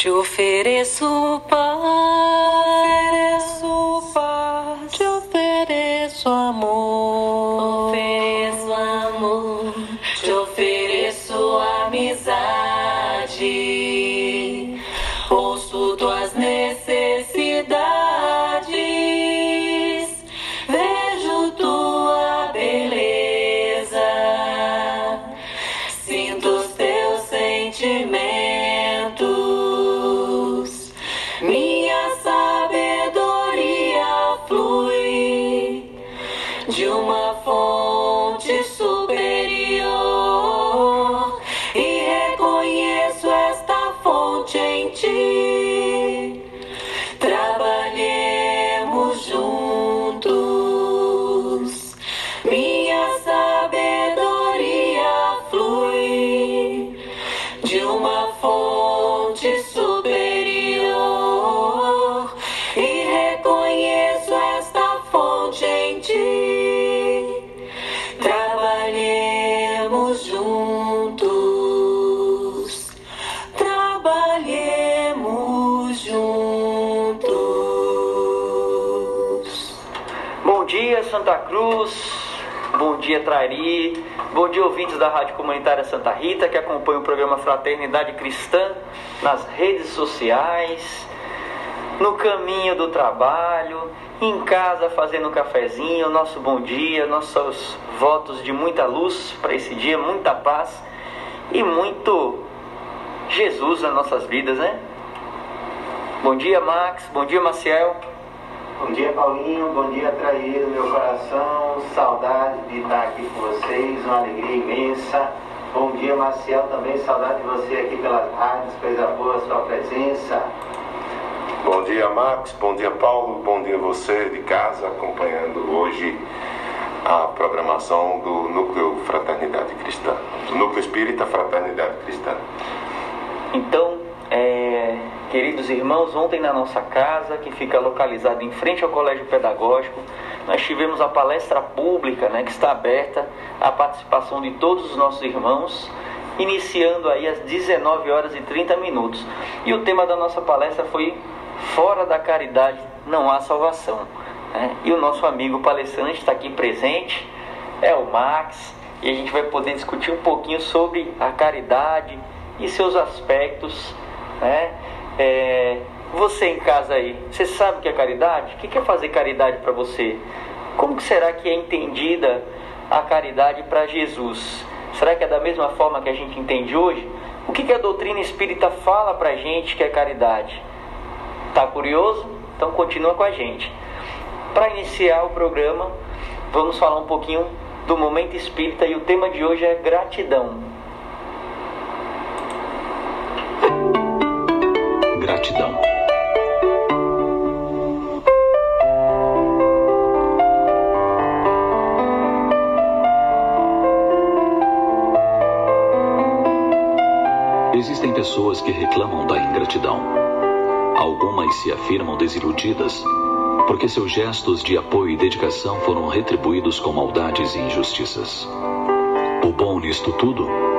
Te ofereço paz, dia, Trairi. Bom dia, ouvintes da Rádio Comunitária Santa Rita, que acompanham o programa Fraternidade Cristã nas redes sociais, no caminho do trabalho, em casa fazendo um cafezinho. Nosso bom dia, nossos votos de muita luz para esse dia, muita paz e muito Jesus nas nossas vidas, né? Bom dia, Max. Bom dia, Maciel. Bom dia, Paulinho. Bom dia, Traíra, meu coração. Saudade de estar aqui com vocês, uma alegria imensa. Bom dia, Marcial, também saudade de você aqui pelas rádios, coisa boa a sua presença. Bom dia, Max. Bom dia, Paulo. Bom dia, você de casa, acompanhando hoje a programação do Núcleo Fraternidade Cristã, do Núcleo Espírita Fraternidade Cristã. Então, é, queridos irmãos, ontem na nossa casa, que fica localizada em frente ao Colégio Pedagógico, nós tivemos a palestra pública, né, que está aberta à participação de todos os nossos irmãos, iniciando aí às 19 horas e 30 minutos. E o tema da nossa palestra foi Fora da caridade não há salvação. né? E o nosso amigo palestrante está aqui presente, é o Max, e a gente vai poder discutir um pouquinho sobre a caridade e seus aspectos, né? É, você em casa aí, você sabe o que é caridade? O que é fazer caridade para você? Como que será que é entendida a caridade para Jesus? Será que é da mesma forma que a gente entende hoje? O que, que a doutrina espírita fala para a gente que é caridade? Tá curioso? Então continua com a gente. Para iniciar o programa, vamos falar um pouquinho do momento espírita e o tema de hoje é gratidão. Gratidão. Existem pessoas que reclamam da ingratidão. Algumas se afirmam desiludidas porque seus gestos de apoio e dedicação foram retribuídos com maldades e injustiças. O bom nisto tudo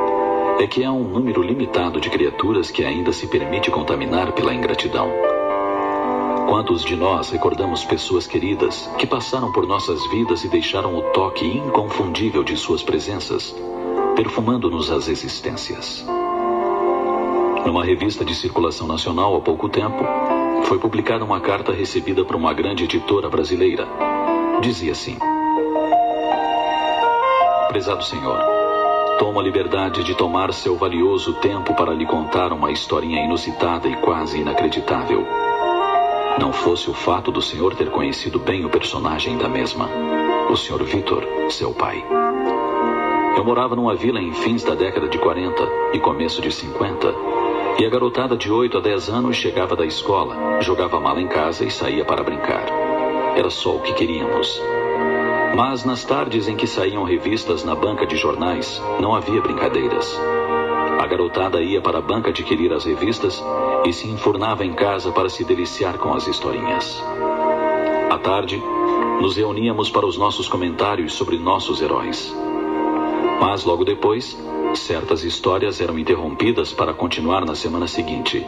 é que há um número limitado de criaturas que ainda se permite contaminar pela ingratidão. Quantos de nós recordamos pessoas queridas que passaram por nossas vidas e deixaram o toque inconfundível de suas presenças, perfumando-nos as existências? Numa revista de circulação nacional há pouco tempo, foi publicada uma carta recebida por uma grande editora brasileira. Dizia assim: Prezado Senhor, tomo a liberdade de tomar seu valioso tempo para lhe contar uma historinha inusitada e quase inacreditável. Não fosse o fato do senhor ter conhecido bem o personagem da mesma, o Sr. Vitor, seu pai. Eu morava numa vila em fins da década de 40 e começo de 50, e a garotada de 8 a 10 anos chegava da escola, jogava mala em casa e saía para brincar. Era só o que queríamos. Mas nas tardes em que saíam revistas na banca de jornais, não havia brincadeiras. A garotada ia para a banca adquirir as revistas e se enfurnava em casa para se deliciar com as historinhas. À tarde, nos reuníamos para os nossos comentários sobre nossos heróis. Mas logo depois, certas histórias eram interrompidas para continuar na semana seguinte.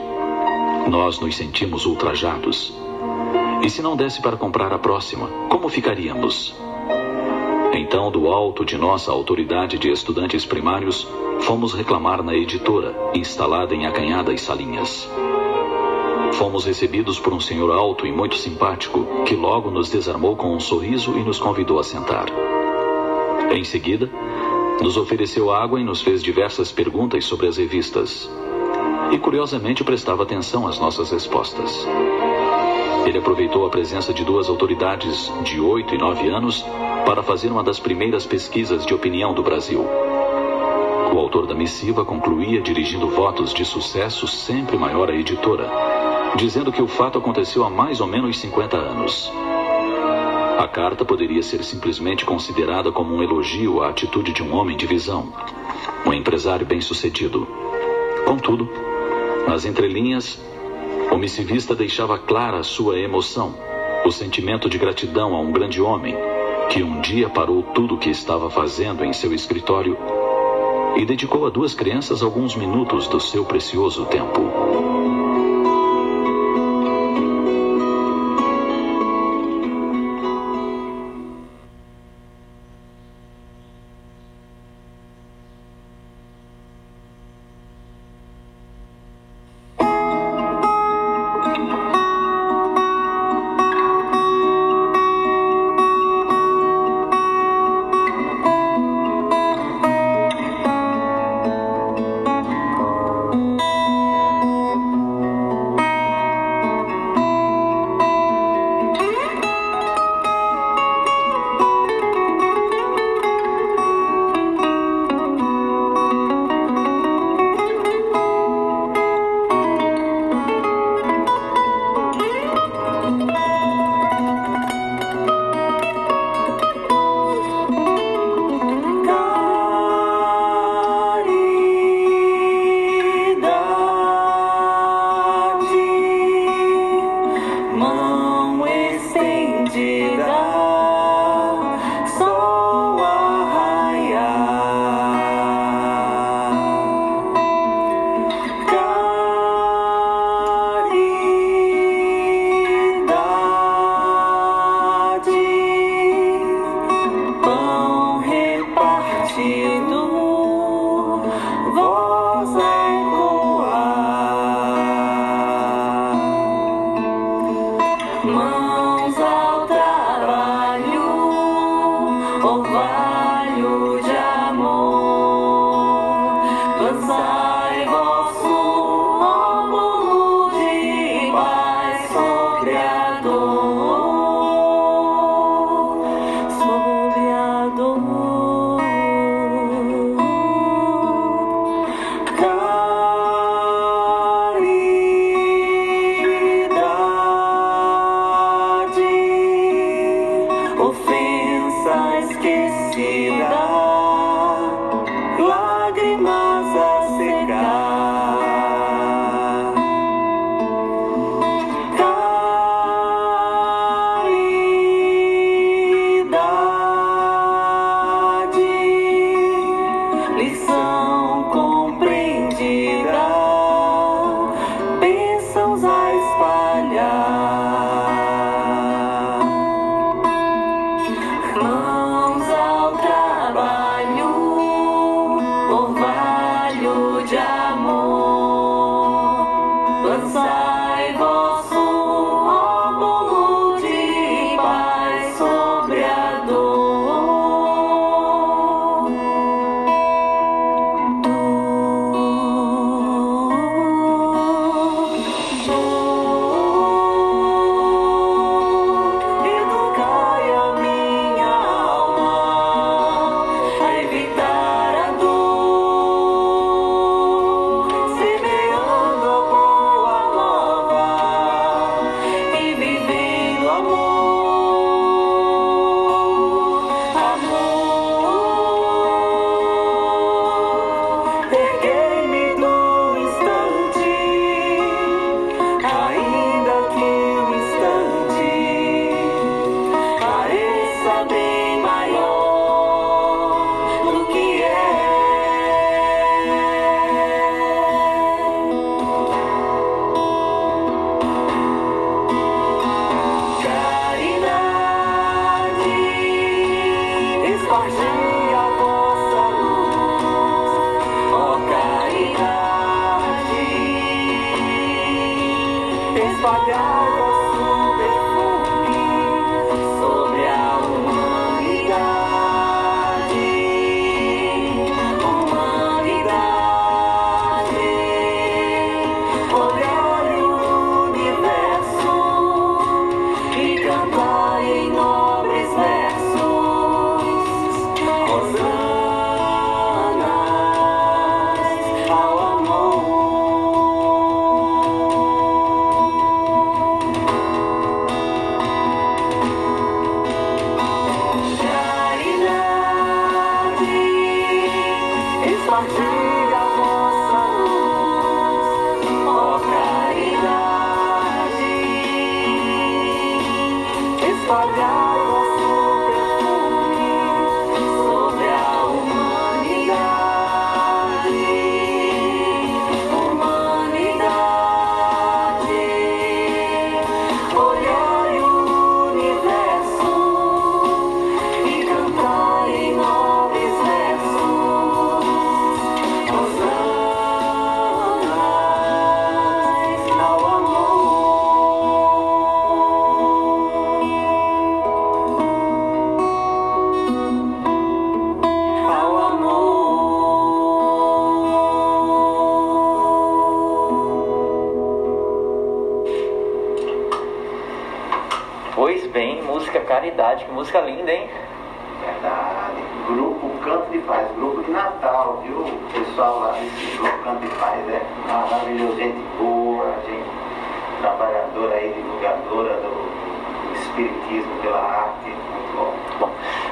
Nós nos sentimos ultrajados. E se não desse para comprar a próxima, como ficaríamos? Então, do alto de nossa autoridade de estudantes primários, fomos reclamar na editora, instalada em acanhadas salinhas. Fomos recebidos por um senhor alto e muito simpático, que logo nos desarmou com um sorriso e nos convidou a sentar. Em seguida, nos ofereceu água e nos fez diversas perguntas sobre as revistas. E curiosamente prestava atenção às nossas respostas. Ele aproveitou a presença de duas autoridades de 8 e 9 anos para fazer uma das primeiras pesquisas de opinião do Brasil. O autor da missiva concluía dirigindo votos de sucesso sempre maior à editora, dizendo que o fato aconteceu há mais ou menos 50 anos. A carta poderia ser simplesmente considerada como um elogio à atitude de um homem de visão, um empresário bem-sucedido. Contudo, nas entrelinhas, o missivista deixava clara a sua emoção, o sentimento de gratidão a um grande homem que um dia parou tudo o que estava fazendo em seu escritório e dedicou a duas crianças alguns minutos do seu precioso tempo.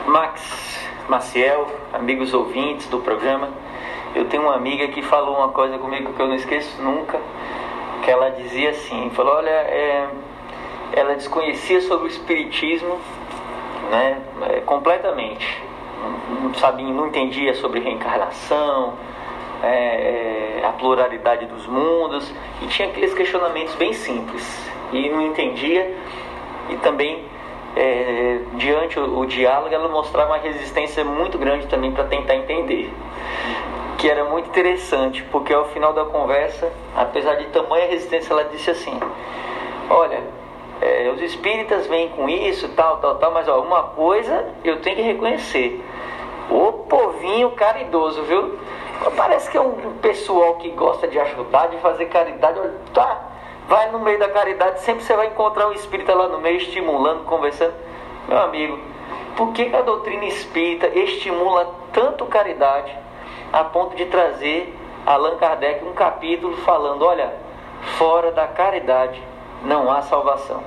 Max, Maciel, amigos ouvintes do programa, eu tenho uma amiga que falou uma coisa comigo que eu não esqueço nunca, que ela dizia assim, falou, olha, é, ela desconhecia sobre o espiritismo, né, é, completamente, não, não sabia, não entendia sobre reencarnação, é, é, a pluralidade dos mundos e tinha aqueles questionamentos bem simples e não entendia e também é, diante o, o diálogo ela mostrava uma resistência muito grande também para tentar entender que era muito interessante porque ao final da conversa apesar de tamanha resistência ela disse assim olha é, os espíritas vêm com isso tal tal tal mas ó, uma coisa eu tenho que reconhecer o povinho caridoso viu Parece que é um pessoal que gosta de ajudar, de fazer caridade. Olha, tá, vai no meio da caridade, sempre você vai encontrar um espírita lá no meio, estimulando, conversando. Meu amigo, por que, a doutrina espírita estimula tanto caridade a ponto de trazer Allan Kardec um capítulo falando: olha, fora da caridade não há salvação?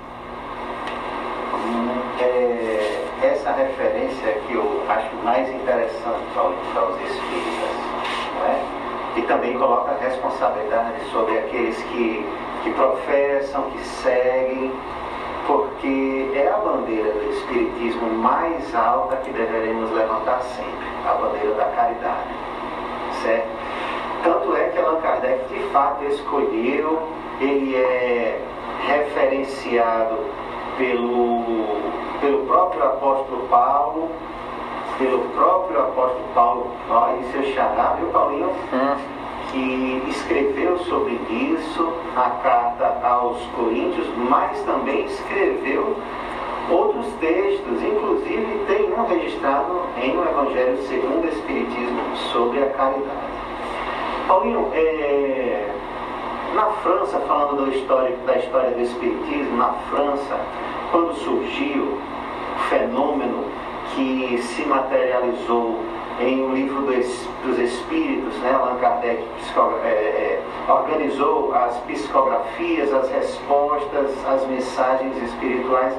É, essa referência que eu acho mais interessante para os espíritas, não é? E também coloca responsabilidade sobre aqueles que, que professam, que seguem, porque é a bandeira do Espiritismo mais alta que deveremos levantar sempre, a bandeira da caridade, certo? Tanto é que Allan Kardec de fato escolheu, ele é referenciado pelo, pelo próprio apóstolo Paulo, pelo próprio apóstolo Paulo, ó, e seu xará, viu Paulinho? Hum. Que escreveu sobre isso a carta aos Coríntios, mas também escreveu outros textos, inclusive tem um registrado em um Evangelho segundo o Espiritismo sobre a caridade. Paulinho, é, na França, falando do histórico, da história do Espiritismo, na França, quando surgiu o fenômeno que se materializou em um livro dos, Espíritos, né? Allan Kardec é, é, organizou as psicografias, as respostas, as mensagens espirituais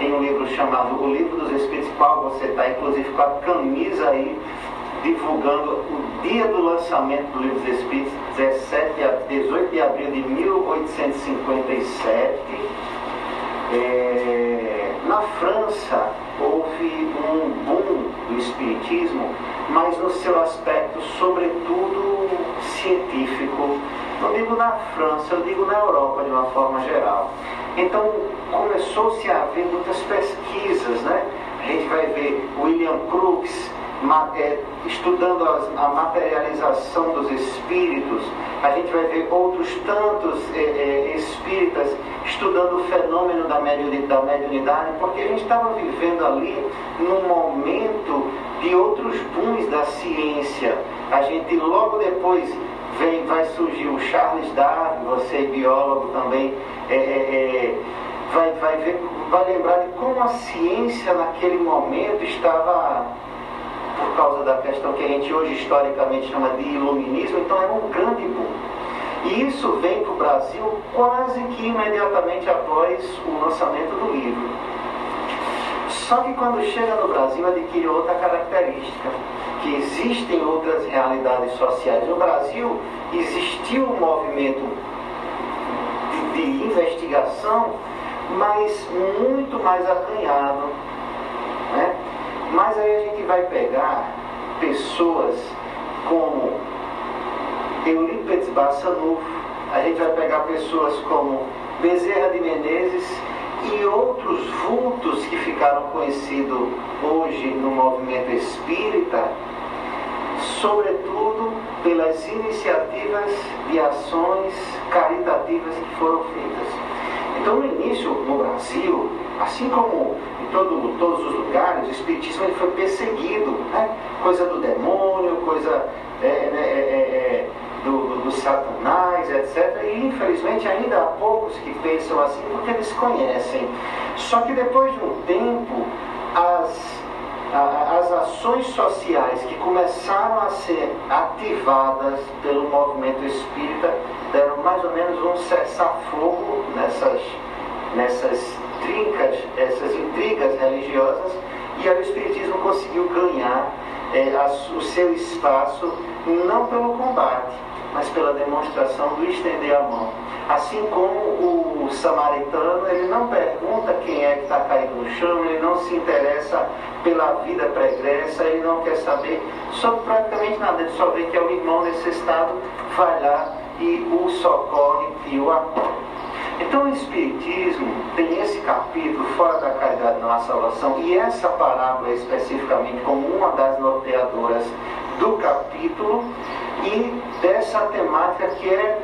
em um livro chamado O Livro dos Espíritos, qual você está inclusive com a camisa aí divulgando o dia do lançamento do Livro dos Espíritos, 17 a 18 de abril de 1857. É, na França houve um boom do Espiritismo, mas no seu aspecto, sobretudo, científico. Não digo na França, eu digo na Europa de uma forma geral. Então começou-se a haver muitas pesquisas, né? A gente vai ver William Crookes estudando as- a materialização dos espíritos, a gente vai ver outros tantos é, é, espíritas, estudando o fenômeno da mediunidade, porque a gente estava vivendo ali num momento de outros booms da ciência. A gente logo depois vem, vai surgir o Charles Darwin, você é biólogo também, é, é, é, vai, vai, ver, vai lembrar de como a ciência naquele momento estava por causa da questão que a gente hoje historicamente chama de iluminismo, então era um grande boom. E isso vem para o Brasil quase que imediatamente após o lançamento do livro. Só que quando chega no Brasil adquire outra característica, que existem outras realidades sociais. No Brasil existiu um movimento de, de investigação, mas muito mais acanhado. Né? Mas aí a gente vai pegar pessoas como Eurípides Bassanufo, a gente vai pegar pessoas como Bezerra de Menezes e outros vultos que ficaram conhecidos hoje no movimento espírita, sobretudo pelas iniciativas de ações caritativas que foram feitas. Então, no início, no Brasil, assim como em todo, todos os lugares, o Espiritismo ele foi perseguido, né? coisa do demônio, coisa é, né, é, é, é do, do, do, satanás, etc. E infelizmente ainda há poucos que pensam assim porque eles conhecem. Só que depois de um tempo, as, as ações sociais que começaram a ser ativadas pelo movimento espírita deram mais ou menos um cessar-fogo nessas, nessas trincas, essas intrigas religiosas, e o Espiritismo conseguiu ganhar é, o seu espaço não pelo combate, mas pela demonstração do estender a mão. Assim como o samaritano, ele não pergunta quem é que está caído no chão, ele não se interessa pela vida pregressa, ele não quer saber sobre praticamente nada, ele só vê que é o irmão necessitado, vai lá e o socorre e o apoia. Então o Espiritismo tem esse capítulo fora da caridade na salvação e essa parábola especificamente como uma das norteadoras do capítulo e dessa temática que é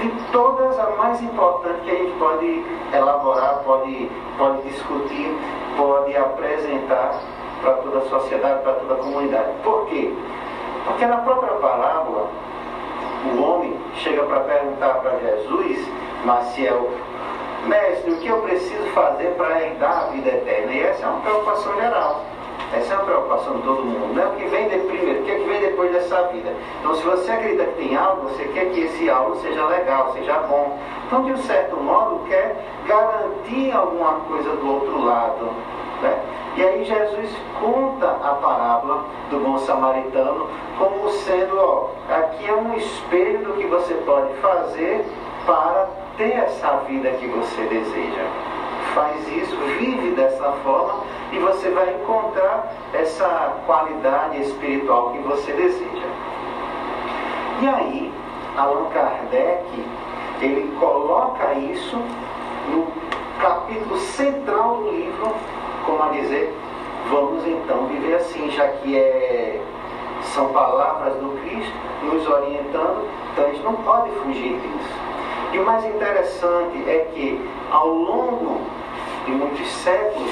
de todas a mais importante que a gente pode elaborar, pode, pode discutir, pode apresentar para toda a sociedade, para toda a comunidade. Por quê? Porque na própria parábola, o homem chega para perguntar para Jesus, Maciel, mestre, o que eu preciso fazer para herdar a vida eterna? E essa é uma preocupação geral. Essa é uma preocupação de todo mundo. Não é o que vem de primeiro, o que, é que vem depois dessa vida. Então, se você acredita que tem algo, você quer que esse algo seja legal, seja bom. Então, de um certo modo, quer garantir alguma coisa do outro lado. Né? E aí Jesus conta a parábola do bom samaritano como sendo, ó, aqui é um espelho do que você pode fazer para ter essa vida que você deseja. Faz isso, vive dessa forma e você vai encontrar essa qualidade espiritual que você deseja. E aí, Allan Kardec, ele coloca isso no capítulo central do livro, como a dizer, vamos então viver assim, já que é, são palavras do Cristo nos orientando, então a gente não pode fugir disso. E o mais interessante é que ao longo de muitos séculos,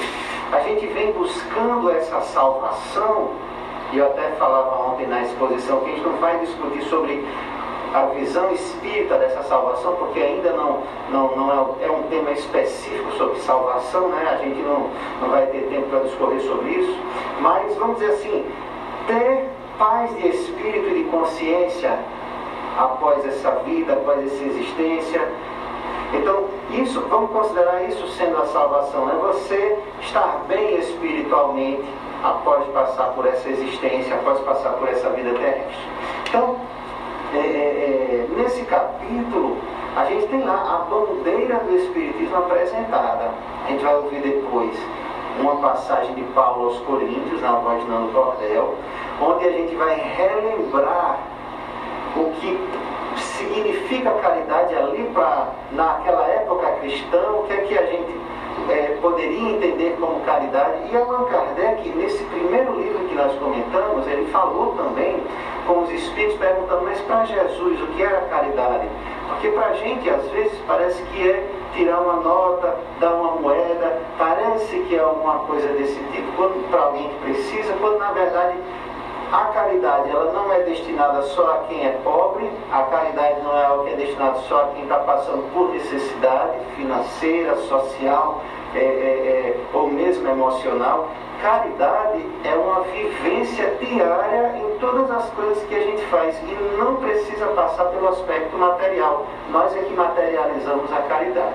a gente vem buscando essa salvação, e eu até falava ontem na exposição que a gente não vai discutir sobre a visão espírita dessa salvação, porque ainda não, não, não é, é, um tema específico sobre salvação, né? a gente não, não vai ter tempo para discorrer sobre isso, mas vamos dizer assim, ter paz de espírito e de consciência após essa vida, após essa existência, então, isso, vamos considerar isso sendo a salvação, né? Você estar bem espiritualmente após passar por essa existência, após passar por essa vida terrestre. Então, é, é, é, nesse capítulo, a gente tem lá a bandeira do Espiritismo apresentada. A gente vai ouvir depois uma passagem de Paulo aos Coríntios, na voz de Nando Cordel, onde a gente vai relembrar o que significa caridade ali para naquela época cristã, o que é que a gente é, poderia entender como caridade. E Allan Kardec, nesse primeiro livro que nós comentamos, ele falou também com os espíritos perguntando, mas para Jesus o que era caridade? Porque para a gente às vezes parece que é tirar uma nota, dar uma moeda, parece que é alguma coisa desse tipo, quando para alguém que precisa, quando na verdade a caridade ela não é destinada só a quem é pobre, a caridade não é algo que é destinado só a quem está passando por necessidade financeira, social é, é, é, ou mesmo emocional. Caridade é uma vivência diária em todas as coisas que a gente faz e não precisa passar pelo aspecto material. Nós é que materializamos a caridade.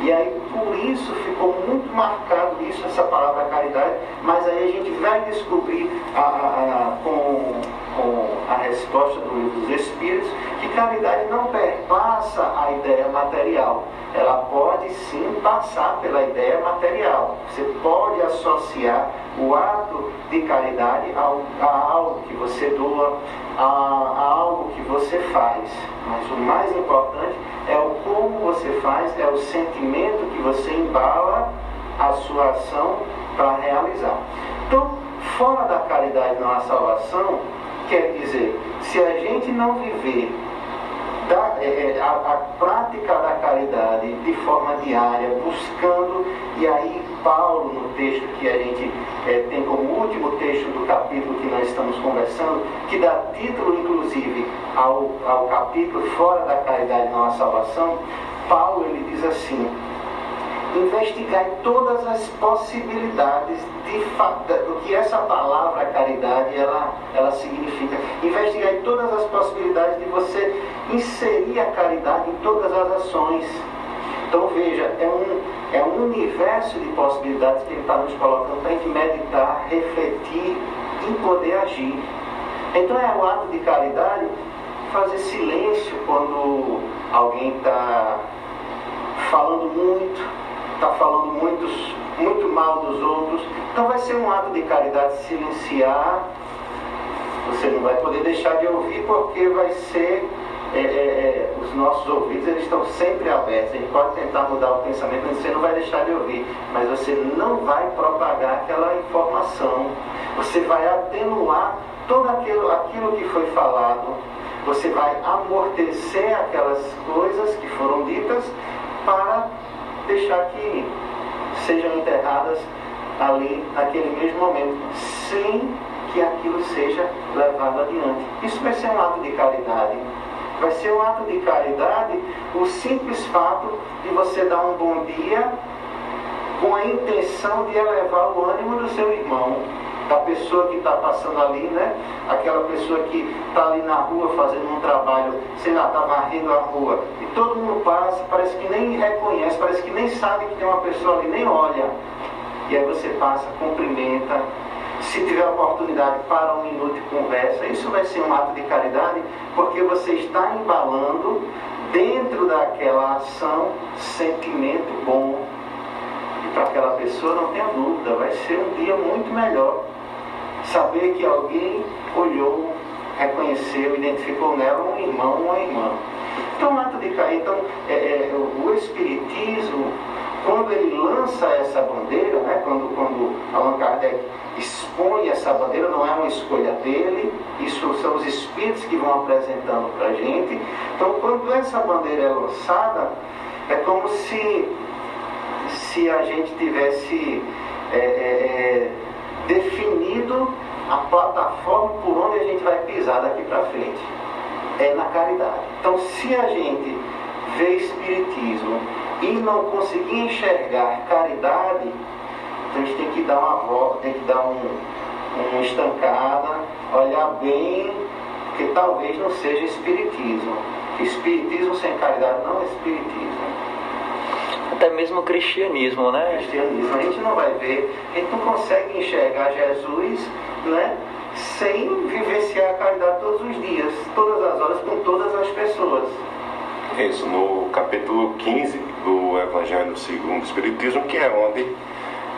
E aí, por isso, ficou muito marcado isso, essa palavra caridade, mas aí a gente vai descobrir a, a, a, com, com a resposta do livro dos Espíritos que caridade não perpassa a ideia material. Ela pode sim passar pela ideia material. Você pode associar o ato de caridade a, a algo que você doa, a, a algo que você faz. Mas o mais importante é o como você faz, é o sentimento que você embala a sua ação para realizar. Então, fora da caridade não há salvação, quer dizer, se a gente não viver da, é, é, a, a, prática da caridade de forma diária, buscando, e aí Paulo, no texto que a gente é, tem como último texto do capítulo que nós estamos conversando, que dá título, inclusive, ao, ao capítulo Fora da Caridade Não Há Salvação, Paulo ele diz assim, investigar todas as possibilidades de, do que essa palavra caridade ela, ela significa. Investigar todas as possibilidades de você inserir a caridade em todas as ações. Então veja, é um, é um universo de possibilidades que ele está nos colocando para a gente meditar, refletir e poder agir. Então é o ato de caridade fazer silêncio quando alguém está falando muito, está falando muitos, muito mal dos outros. Então vai ser um ato de caridade silenciar. Você não vai poder deixar de ouvir porque vai ser. É, é, é, os nossos ouvidos eles estão sempre abertos. A gente pode tentar mudar o pensamento, mas você não vai deixar de ouvir. Mas você não vai propagar aquela informação. Você vai atenuar todo aquilo, aquilo que foi falado. Você vai amortecer aquelas coisas que foram ditas para deixar que sejam enterradas ali naquele mesmo momento, sem que aquilo seja levado adiante. Isso vai ser um ato de caridade. Vai ser um ato de caridade o simples fato de você dar um bom dia com a intenção de elevar o ânimo do seu irmão, da pessoa que está passando ali, né? Aquela pessoa que está ali na rua fazendo um trabalho, sei lá, está varrendo a rua, e todo mundo passa, parece que nem reconhece, parece que nem sabe que tem uma pessoa ali, nem olha. E aí você passa, cumprimenta, se tiver oportunidade, para um minuto e conversa. Isso vai ser um ato de caridade, porque você está embalando dentro daquela ação sentimento bom. E para aquela pessoa, não tenha dúvida, vai ser um dia muito melhor. Saber que alguém olhou, reconheceu, identificou nela um irmão, uma irmã. Então, ato de cair, então, é, é, o Espiritismo, quando ele lança essa bandeira, né, quando, quando Allan Kardec expõe essa bandeira, não é uma escolha dele, isso são os espíritos que vão apresentando para a gente. Então, quando essa bandeira é lançada, é como se, se a gente tivesse é, é, é definido a plataforma por onde a gente vai pisar daqui para frente. É na caridade. Então, se a gente vê Espiritismo e não conseguir enxergar caridade, então a gente tem que dar uma volta, tem que dar um, uma estancada, olhar bem, porque talvez não seja Espiritismo. Espiritismo sem caridade não é Espiritismo. Até mesmo o cristianismo, né? Cristianismo. A gente não vai ver, a gente não consegue enxergar Jesus né, sem vivenciar a caridade todos os dias, todas as horas, com todas as pessoas. Isso, no capítulo 15 do Evangelho segundo o Espiritismo, que é onde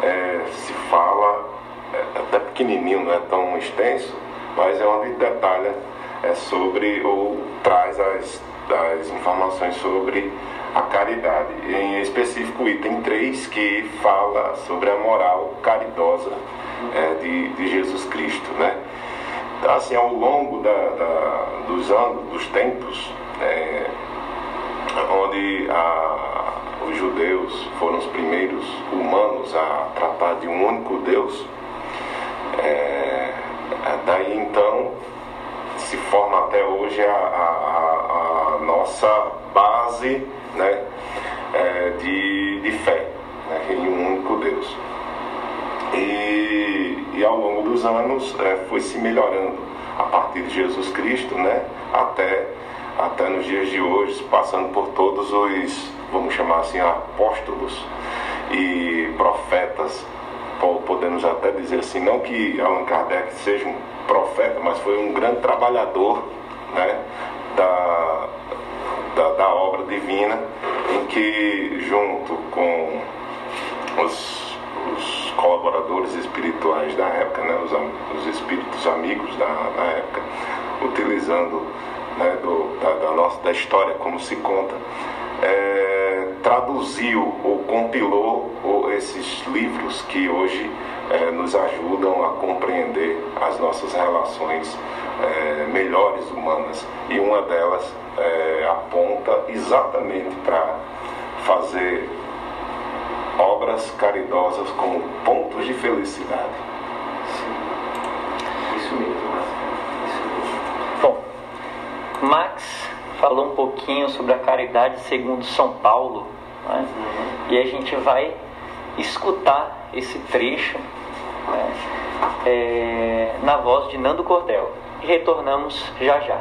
é, se fala, é, até pequenininho, não é tão extenso, mas é onde detalha é, sobre ou traz as, as informações sobre a caridade. Em específico, o item 3, que fala sobre a moral caridosa é, de, de Jesus Cristo. Né? Então, assim, ao longo da, da, dos anos, dos tempos, é, onde a, os judeus foram os primeiros humanos a tratar de um único Deus, é, daí então se forma até hoje a, a, a nossa base né, é, de, de fé né, em um único Deus. E, e ao longo dos anos é, foi se melhorando a partir de Jesus Cristo, né, até, até nos dias de hoje, passando por todos os, vamos chamar assim, apóstolos e profetas podemos até dizer assim, não que Allan Kardec seja um profeta, mas foi um grande trabalhador né, da, da, da obra divina, em que junto com os, os colaboradores espirituais da época, né, os, os espíritos amigos da, da época, utilizando né, do, da, da, nossa, da história como se conta, é, traduziu ou compilou ou, esses livros que hoje é, nos ajudam a compreender as nossas relações é, melhores humanas. E uma delas é, aponta exatamente para fazer obras caridosas como pontos de felicidade. Sim. Isso mesmo. Isso mesmo. Bom, Max falou um pouquinho sobre a caridade segundo São Paulo, né? e a gente vai escutar esse trecho né? é, na voz de Nando Cordel. E retornamos já já.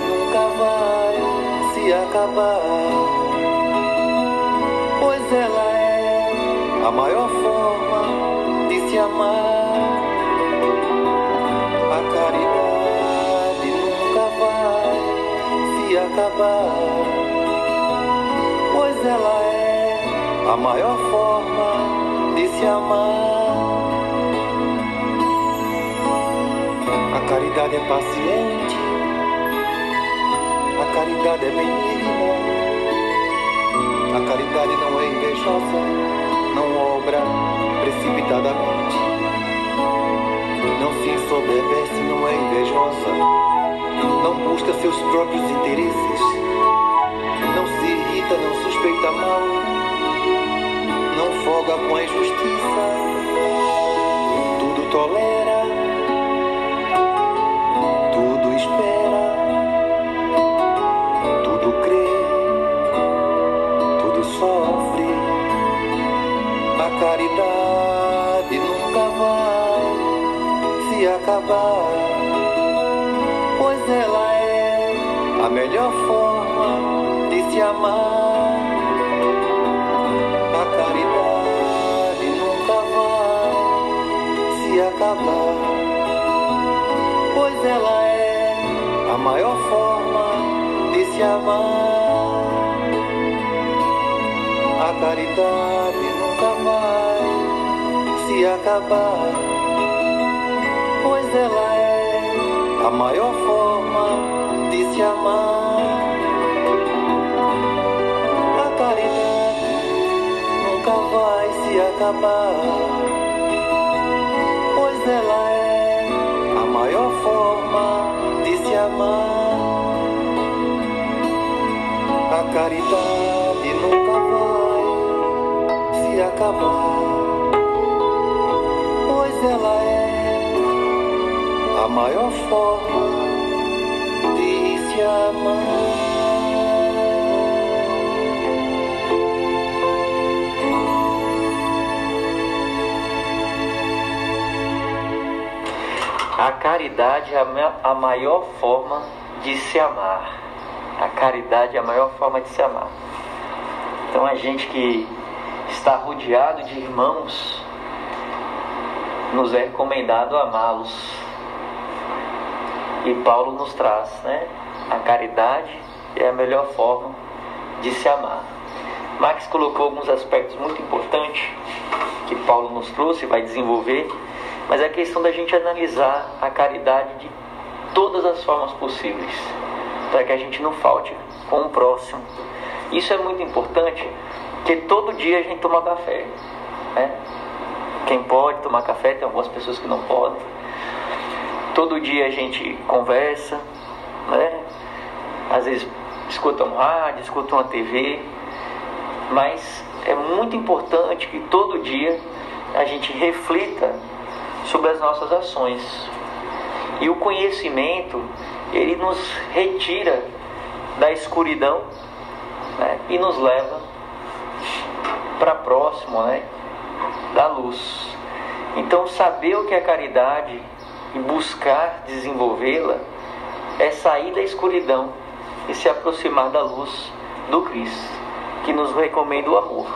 nunca vai se acabar, pois ela é a maior forma de se amar. A caridade nunca vai se acabar, pois ela é a maior forma de se amar. A caridade é paciente caridade é a caridade não é invejosa, não obra precipitadamente, não se ensoberbece, não é invejosa, não busca seus próprios interesses, não se irrita, não suspeita mal, não folga com a injustiça, tudo tolera, caridade nunca vai se acabar, pois ela é a melhor forma de se amar. A caridade nunca vai se acabar, ela é a maior forma de se amar. A caridade se acabar, pois ela é a maior forma de se amar. A caridade nunca vai se acabar, pois ela é a maior forma de se amar. A caridade nunca vai se acabar, ela é a maior forma de se amar. A caridade é a ma- a maior forma de se amar. A caridade é a maior forma de se amar. Então a gente que está rodeado de irmãos, nos é recomendado amá-los. E Paulo nos traz, né? A caridade é a melhor forma de se amar. Max colocou alguns aspectos muito importantes que Paulo nos trouxe vai desenvolver, mas é a questão da gente analisar a caridade de todas as formas possíveis, para que a gente não falte com o próximo. Isso é muito importante, porque todo dia a gente toma café, né? Quem pode tomar café, tem algumas pessoas que não podem. Todo dia a gente conversa, né? Às vezes escuta um rádio, escuta uma TV, mas é muito importante que todo dia a gente reflita sobre as nossas ações. E o conhecimento, ele nos retira da escuridão né? e nos leva para próximo né? Da luz. Então, saber o que é caridade e buscar desenvolvê-la é sair da escuridão e se aproximar da luz do Cristo, que nos recomenda o amor.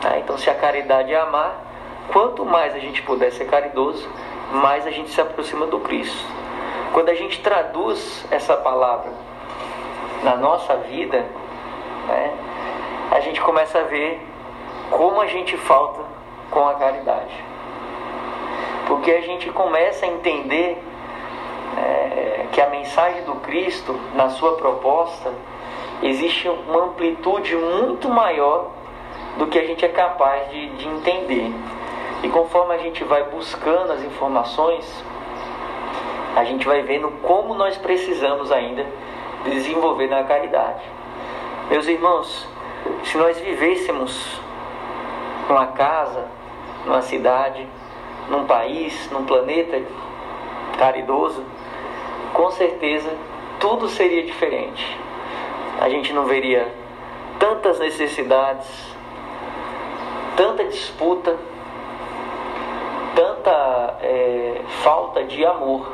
Tá? Então, se a caridade é amar, quanto mais a gente puder ser caridoso, mais a gente se aproxima do Cristo. Quando a gente traduz essa palavra na nossa vida, né, a gente começa a ver como a gente falta com a caridade. Porque a gente começa a entender é, que a mensagem do Cristo, na sua proposta, existe uma amplitude muito maior do que a gente é capaz de, de entender. E conforme a gente vai buscando as informações, a gente vai vendo como nós precisamos ainda desenvolver na caridade. Meus irmãos, se nós vivêssemos numa casa, numa cidade, num país, num planeta caridoso, com certeza tudo seria diferente. A gente não veria tantas necessidades, tanta disputa, tanta é, falta de amor.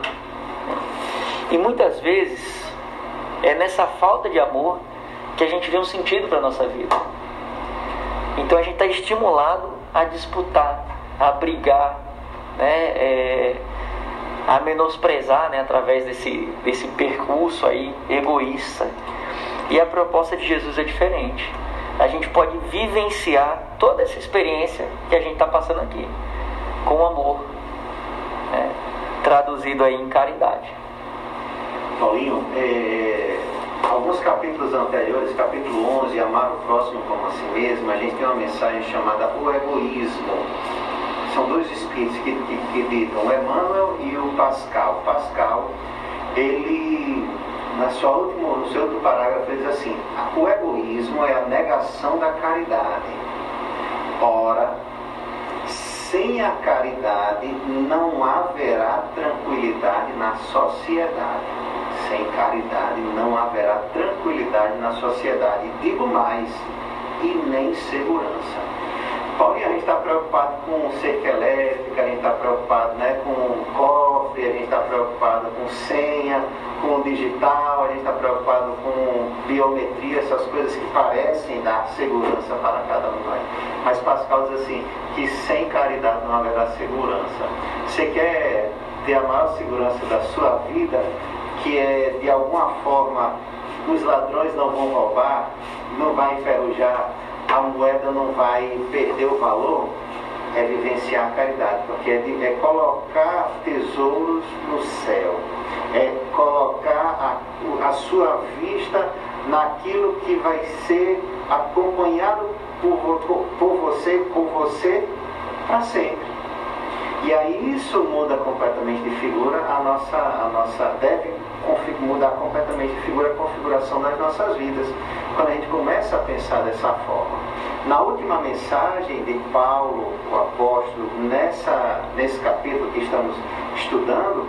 E muitas vezes é nessa falta de amor que a gente vê um sentido para a nossa vida. Então a gente está estimulado a disputar, a brigar, né, é, a menosprezar né, através desse, desse percurso aí egoísta. E a proposta de Jesus é diferente. A gente pode vivenciar toda essa experiência que a gente está passando aqui, com amor, né, traduzido aí em caridade. Paulinho, é, alguns capítulos anteriores, capítulo 11, Amar o Próximo como a si mesmo, a gente tem uma mensagem chamada O Egoísmo. São dois espíritos que, que, que ditam, o Emmanuel e o Pascal. Pascal, ele, na sua última, no seu último parágrafo, diz assim, o egoísmo é a negação da caridade. Ora, sem a caridade não haverá tranquilidade na sociedade. Sem caridade não haverá tranquilidade na sociedade. Digo mais, e nem segurança. Paulinho, a gente está preocupado com cerca elétrica, a gente está preocupado né, com cofre, a gente está preocupado com senha, com digital, a gente está preocupado com biometria, essas coisas que parecem dar segurança para cada um nós. Mas Pascal diz assim, que sem caridade não haverá segurança. Você quer ter a maior segurança da sua vida, que é de alguma forma os ladrões não vão roubar, não vai enferrujar, a moeda não vai perder o valor, é vivenciar a caridade, porque é, de, é colocar tesouros no céu, é colocar a, a sua vista naquilo que vai ser acompanhado por, vo- por você, por você para sempre. E aí isso muda completamente de figura, a nossa, a nossa deve mudar completamente de figura a configuração das nossas vidas, quando a gente começa a pensar dessa forma. Na última mensagem de Paulo, o apóstolo, nessa, nesse capítulo que estamos estudando,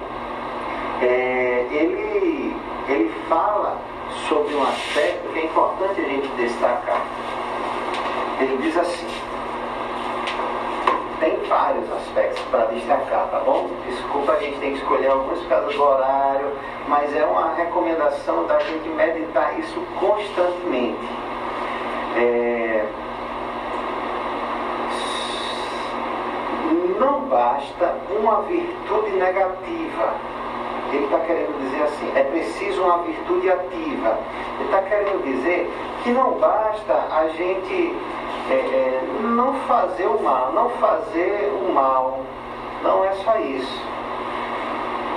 é, ele, ele fala sobre um aspecto que é importante a gente destacar. Ele diz assim, tem vários aspectos para destacar, tá bom? Desculpa, tem que escolher alguns por causa do horário, mas é uma recomendação da gente meditar isso constantemente. É, Não basta uma virtude negativa. Ele está querendo dizer assim, é preciso uma virtude ativa. Ele está querendo dizer que não basta a gente é, é, não fazer o mal, não fazer o mal. Não é só isso.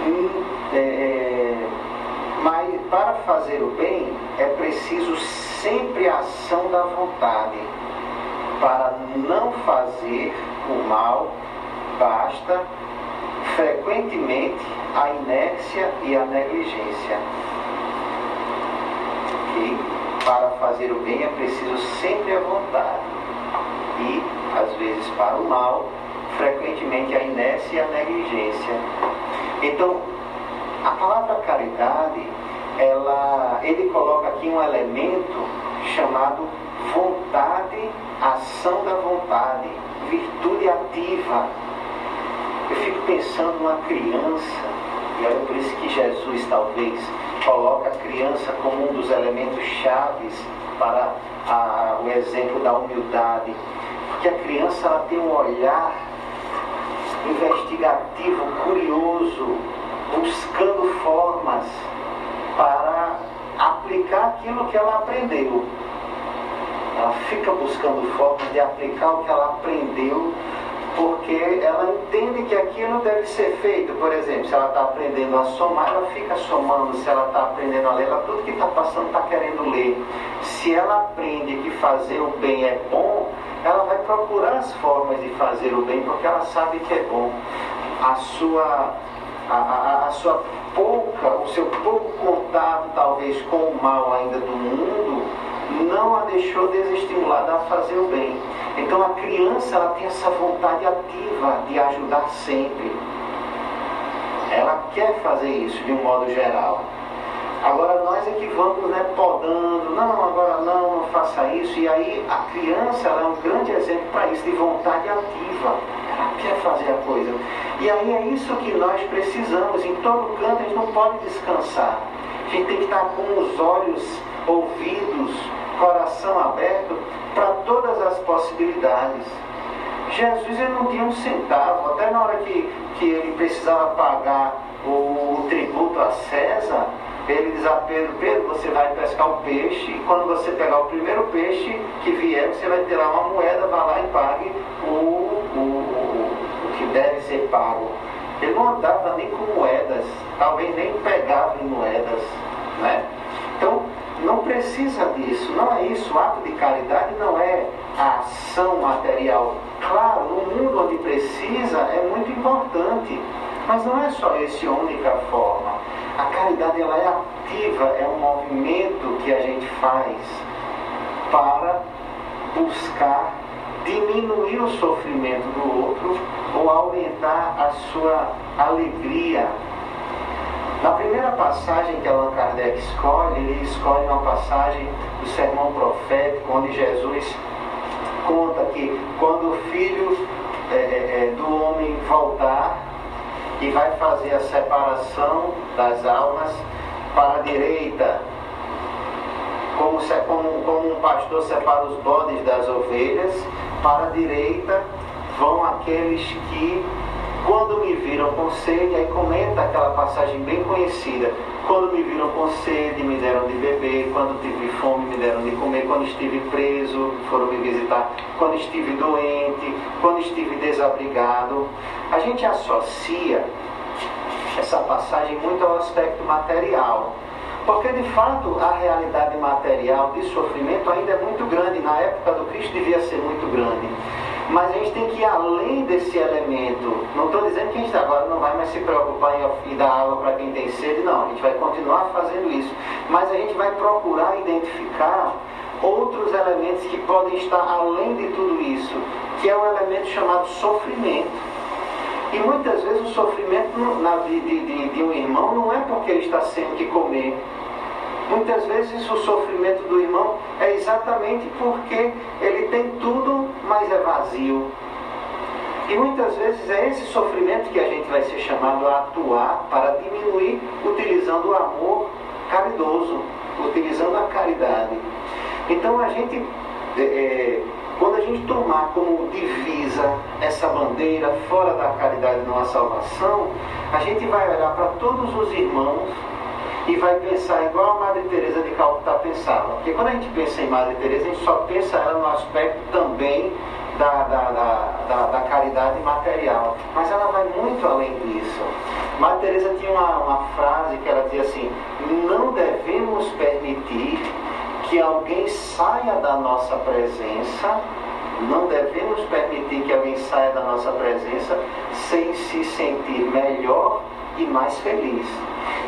Hum, é, mas para fazer o bem é preciso sempre a ação da vontade. Para não fazer o mal, basta frequentemente a inércia e a negligência. Ok? Para fazer o bem é preciso sempre a vontade. E, às vezes, para o mal, frequentemente a inércia e a negligência. Então, a palavra caridade, ela, ele coloca aqui um elemento chamado vontade, ação da vontade, virtude ativa. Eu fico pensando numa criança, e é por isso que Jesus talvez coloca a criança como um dos elementos chaves para a- o exemplo da humildade. Porque a criança ela tem um olhar investigativo, curioso, buscando formas para aplicar aquilo que ela aprendeu. Ela fica buscando formas de aplicar o que ela aprendeu, porque ela entende que aquilo deve ser feito. Por exemplo, se ela está aprendendo a somar, ela fica somando. Se ela está aprendendo a ler, ela tudo que está passando está querendo ler. Se ela aprende que fazer o bem é bom, ela vai procurar as formas de fazer o bem, porque ela sabe que é bom. A sua a, a- a sua pouca, o seu pouco contato talvez com o mal ainda do mundo, não a deixou desestimulada a fazer o bem. Então a criança ela tem essa vontade ativa de ajudar sempre. Ela quer fazer isso de um modo geral. Agora nós é que vamos né, podando, não, agora não, não faça isso. E aí a criança ela é um grande exemplo para isso, de vontade ativa. Ela quer fazer a coisa. E aí é isso que nós precisamos. Em todo canto a gente não pode descansar. A gente tem que estar com os olhos, ouvidos, coração aberto para todas as possibilidades. Jesus ele não tinha um centavo, até na hora que, que ele precisava pagar o, o tributo a César, ele diz a Pedro, Pedro, você vai pescar o peixe, e quando você pegar o primeiro peixe que vier, você vai ter lá uma moeda, vá lá e pague o, o, o, o que deve ser pago. Ele não andava nem com moedas, talvez nem pegava em moedas. Né? Então, não precisa disso, não é isso. O ato de caridade não é a ação material. Claro, no mundo onde precisa é muito importante, mas não é só essa única forma. A caridade ela é ativa, é um movimento que a gente faz para buscar diminuir o sofrimento do outro ou aumentar a sua alegria na primeira passagem que Allan Kardec escolhe, ele escolhe uma passagem do sermão profético, onde Jesus conta que quando o filho é, é, é, do homem voltar e vai fazer a separação das almas para a direita, como, como, como um pastor separa os bodes das ovelhas, para a direita vão aqueles que Quando me viram com sede, aí comenta aquela passagem bem conhecida. Quando me viram com sede, me deram de beber. Quando tive fome, me deram de comer. Quando estive preso, foram me visitar. Quando estive doente, quando estive desabrigado. A gente associa essa passagem muito ao aspecto material. Porque de fato a realidade material de sofrimento ainda é muito grande. Na época do Cristo devia ser muito grande. Mas a gente tem que ir além desse elemento. Não estou dizendo que a gente agora não vai mais se preocupar em dar água para quem tem sede, não. A gente vai continuar fazendo isso. Mas a gente vai procurar identificar outros elementos que podem estar além de tudo isso, que é o elemento chamado sofrimento. E muitas vezes o sofrimento na vida de, de, de um irmão não é porque ele está sem que comer, Muitas vezes o sofrimento do irmão é exatamente porque ele tem tudo, mas é vazio. E muitas vezes é esse sofrimento que a gente vai ser chamado a atuar para diminuir, utilizando o amor caridoso, utilizando a caridade. Então a gente, é, quando a gente tomar como divisa essa bandeira fora da caridade não há salvação, a gente vai olhar para todos os irmãos e vai pensar igual a Madre Teresa de Calcutá pensava. Porque quando a gente pensa em Madre Teresa, a gente só pensa ela no aspecto também da, da, da, da, caridade material. Mas ela vai muito além disso. Madre Teresa tinha uma, uma frase que ela dizia assim, não devemos permitir que alguém saia da nossa presença não devemos permitir que alguém saia da nossa presença sem se sentir melhor e mais feliz.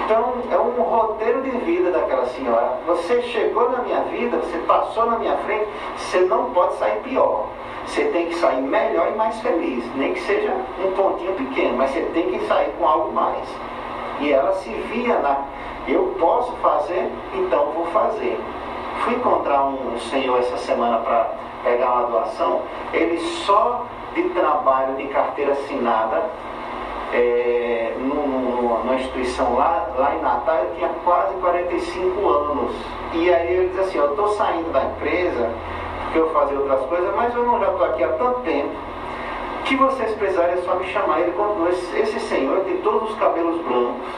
Então, é um roteiro de vida daquela senhora. Você chegou na minha vida, você passou na minha frente, você não pode sair pior. Você tem que sair melhor e mais feliz. Nem que seja um pontinho pequeno, mas você tem que sair com algo mais. E ela se via na. Eu posso fazer, então vou fazer. Fui encontrar um senhor essa semana para pegar uma doação. Ele só de trabalho de carteira assinada é, numa instituição lá, lá em Natal, eu tinha quase 45 anos. E aí ele diz assim, eu estou saindo da empresa, porque eu fazia outras coisas, mas eu não já estou aqui há tanto tempo, que vocês precisarem é só me chamar. Ele continuou, esse, esse senhor tem todos os cabelos brancos,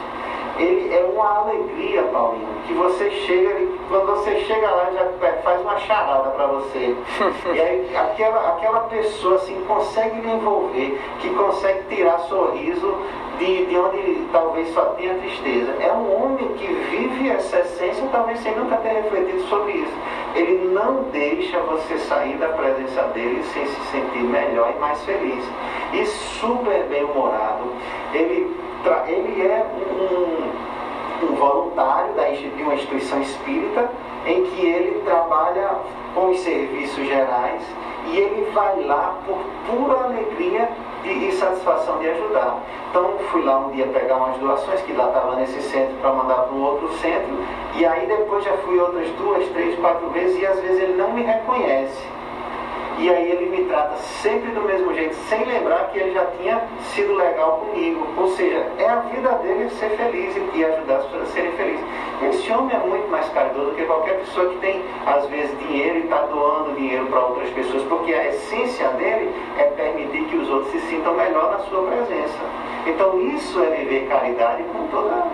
ele é uma alegria, Paulinho, que você chega, quando você chega lá, já faz uma charada para você. e aí aquela, aquela pessoa assim consegue lhe envolver, que consegue tirar sorriso de, de onde talvez só tenha tristeza. É um homem que vive essa essência, talvez sem nunca ter refletido sobre isso. Ele não deixa você sair da presença dele sem se sentir melhor e mais feliz. E super bem humorado. Ele ele é um, um voluntário da, de uma instituição espírita em que ele trabalha com os serviços gerais e ele vai lá por pura alegria e satisfação de ajudar. Então fui lá um dia pegar umas doações que lá estava nesse centro para mandar para um outro centro e aí depois já fui outras duas, três, quatro vezes e às vezes ele não me reconhece e aí ele me trata sempre do mesmo jeito, sem lembrar que ele já tinha sido legal comigo. Ou seja, é a vida dele ser feliz e ajudar as pessoas a serem felizes. Esse homem é muito mais caridoso do que qualquer pessoa que tem, às vezes, dinheiro e está doando dinheiro para outras pessoas, porque a essência dele é permitir que os outros se sintam melhor na sua presença. Então isso é viver caridade com toda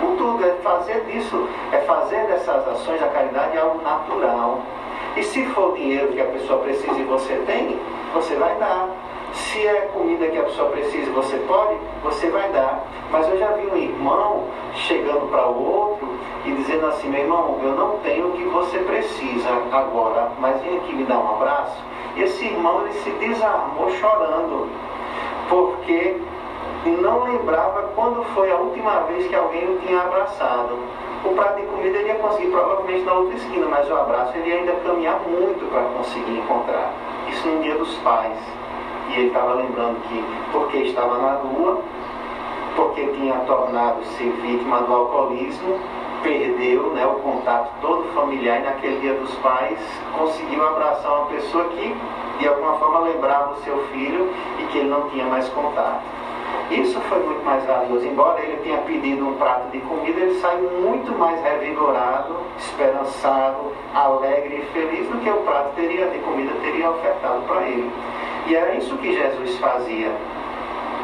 com tudo, é fazer disso, é fazer dessas ações da caridade algo natural. E se for dinheiro que a pessoa precisa e você tem, você vai dar. Se é comida que a pessoa precisa e você pode, você vai dar. Mas eu já vi um irmão chegando para o outro e dizendo assim, meu irmão, eu não tenho o que você precisa agora, mas vem aqui me dar um abraço. E esse irmão ele se desarmou chorando, porque não lembrava quando foi a última vez que alguém o tinha abraçado. O prato de comida ele ia conseguir provavelmente na outra esquina, mas o abraço ele ia ainda caminhar muito para conseguir encontrar. Isso no dia dos pais. E ele estava lembrando que porque estava na rua, porque tinha tornado-se vítima do alcoolismo, perdeu né, o contato todo familiar e naquele dia dos pais conseguiu abraçar uma pessoa que de alguma forma lembrava o seu filho e que ele não tinha mais contato. Isso foi muito mais valioso. Embora ele tenha pedido um prato de comida, ele saiu muito mais revigorado, esperançado, alegre e feliz do que o prato teria, de comida teria ofertado para ele. E era isso que Jesus fazia.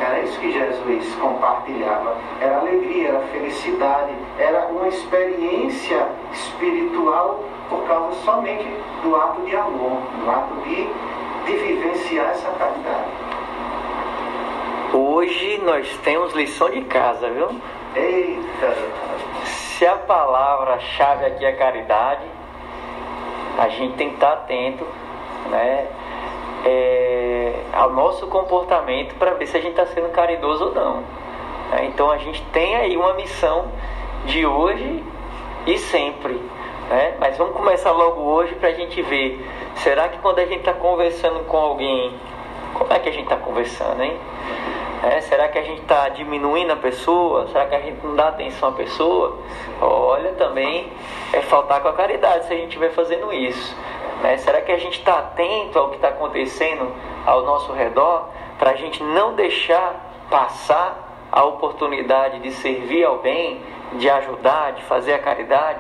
Era isso que Jesus compartilhava. Era alegria, era felicidade, era uma experiência espiritual por causa somente do ato de amor, do ato de, de vivenciar essa caridade. Hoje nós temos lição de casa, viu? Eita! Se a palavra-chave aqui é caridade, a gente tem que estar atento, né? é, ao nosso comportamento para ver se a gente está sendo caridoso ou não. né? Então a gente tem aí uma missão de hoje e sempre. né? Mas vamos começar logo hoje para a gente ver. Será que quando a gente está conversando com alguém, como é que a gente está conversando, hein? É, será que a gente está diminuindo a pessoa? Será que a gente não dá atenção à pessoa? Olha, também é faltar com a caridade se a gente estiver fazendo isso. né? Será que a gente está atento ao que está acontecendo ao nosso redor para a gente não deixar passar a oportunidade de servir ao bem, de ajudar, de fazer a caridade?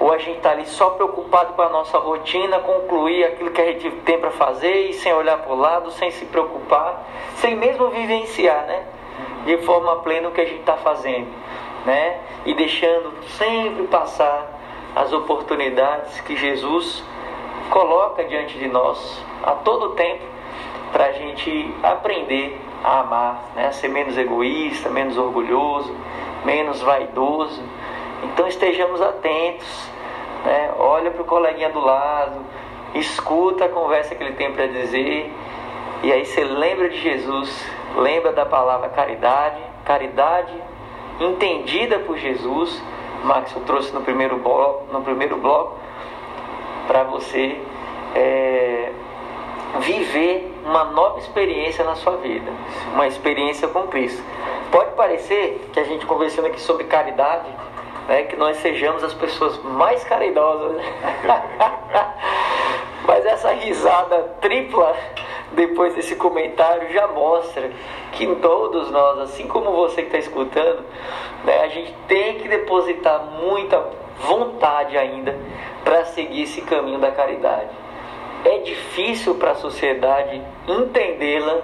Ou a gente está ali só preocupado com a nossa rotina, concluir aquilo que a gente tem para fazer e sem olhar para o lado, sem se preocupar, sem mesmo vivenciar, né? De forma plena o que a gente está fazendo, né? E deixando sempre passar as oportunidades que Jesus coloca diante de nós a todo tempo para a gente aprender a amar, né? a ser menos egoísta, menos orgulhoso, menos vaidoso. Então estejamos atentos, né? olha para o coleguinha do lado, escuta a conversa que ele tem para dizer, e aí você lembra de Jesus, lembra da palavra caridade, caridade entendida por Jesus. Max eu trouxe no primeiro bloco, no primeiro bloco para você é, viver uma nova experiência na sua vida, uma experiência com Cristo. Pode parecer que a gente conversando aqui sobre caridade, né, que nós sejamos as pessoas mais caridosas, mas essa risada tripla depois desse comentário já mostra que todos nós, assim como você que está escutando, né, a gente tem que depositar muita vontade ainda para seguir esse caminho da caridade. É difícil para a sociedade entendê-la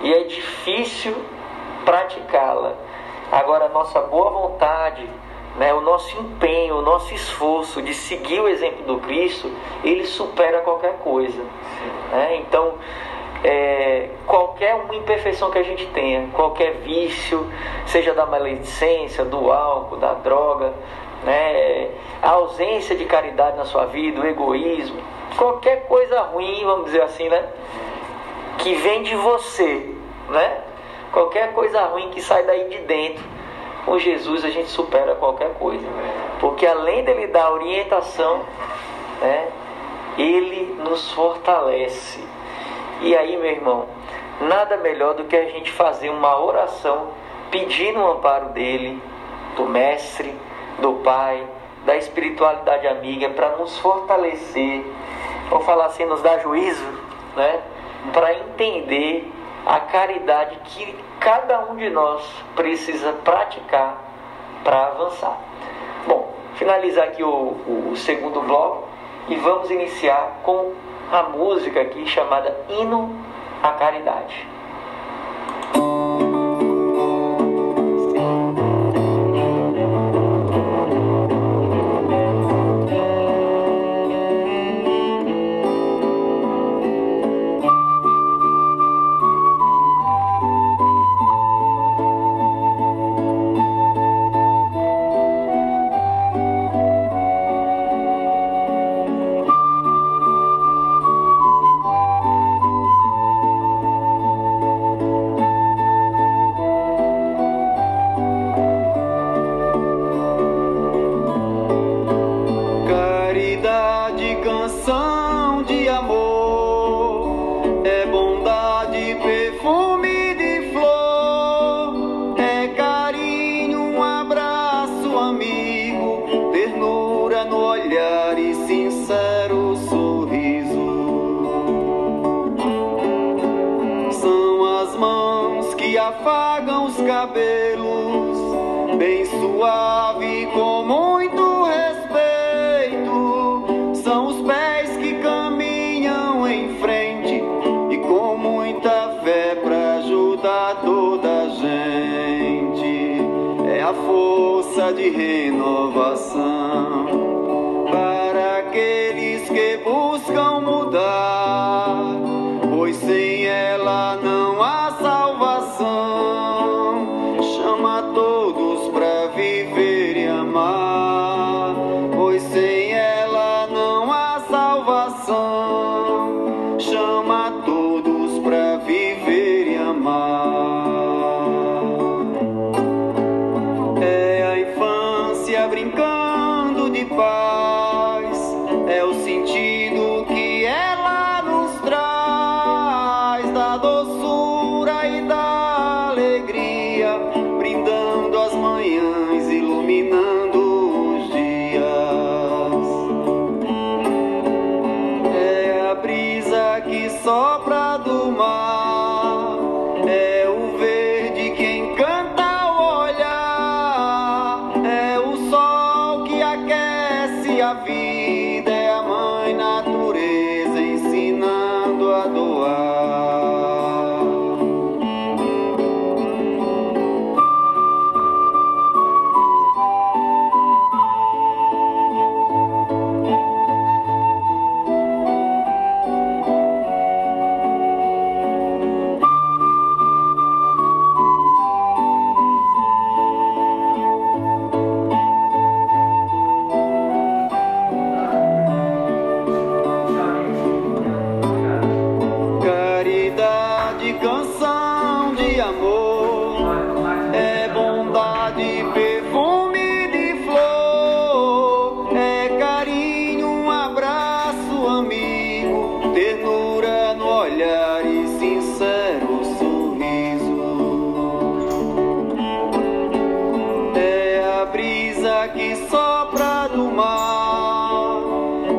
e é difícil praticá-la. Agora, a nossa boa vontade, né, o nosso empenho, o nosso esforço de seguir o exemplo do Cristo, ele supera qualquer coisa. Né? Então, é, qualquer uma imperfeição que a gente tenha, qualquer vício, seja da maledicência, do álcool, da droga, né, a ausência de caridade na sua vida, o egoísmo, qualquer coisa ruim, vamos dizer assim, né, que vem de você, né, qualquer coisa ruim que sai daí de dentro, com Jesus a gente supera qualquer coisa, porque além dele dar orientação, né, ele nos fortalece. E aí, meu irmão, nada melhor do que a gente fazer uma oração pedindo o amparo dele, do Mestre, do Pai, da espiritualidade amiga, para nos fortalecer, vou falar assim, nos dar juízo, né? Para entender a caridade que cada um de nós precisa praticar para avançar. Bom, finalizar aqui o, o segundo bloco e vamos iniciar com a música aqui chamada Hino à Caridade. Pois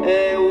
é o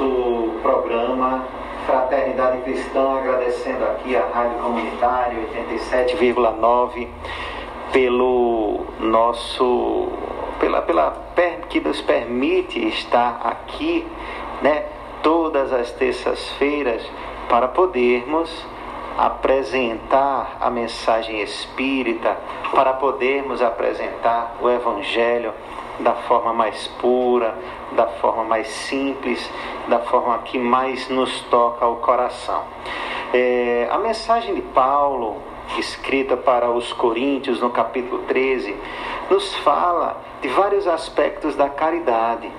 nosso programa Fraternidade Cristã, agradecendo aqui a Rádio Comunitária 87,9 pelo nosso pela, pela que nos permite estar aqui, né, todas as terças-feiras para podermos apresentar a mensagem espírita, para podermos apresentar o evangelho da forma mais pura, da forma mais simples, da forma que mais nos toca o coração. É, a mensagem de Paulo, escrita para os Coríntios, no capítulo 13, nos fala de vários aspectos da caridade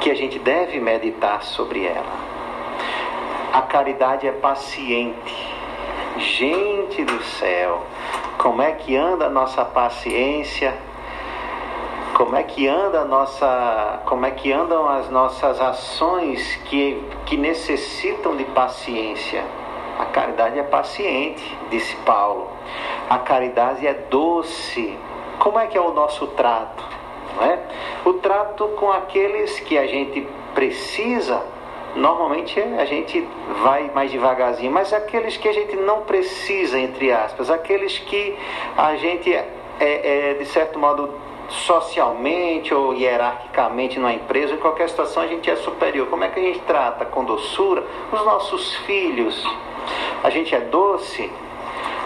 que a gente deve meditar sobre ela. A caridade é paciente. Gente do céu, como é que anda a nossa paciência? Como é que anda nossa, como é que andam as nossas ações que, que necessitam de paciência? A caridade é paciente, disse Paulo. A caridade é doce. Como é que é o nosso trato? É? O trato com aqueles que a gente precisa, normalmente a gente vai mais devagarzinho, mas aqueles que a gente não precisa, entre aspas, aqueles que a gente é, é de certo modo socialmente ou hierarquicamente numa empresa, em qualquer situação a gente é superior. Como é que a gente trata com doçura os nossos filhos? A gente é doce,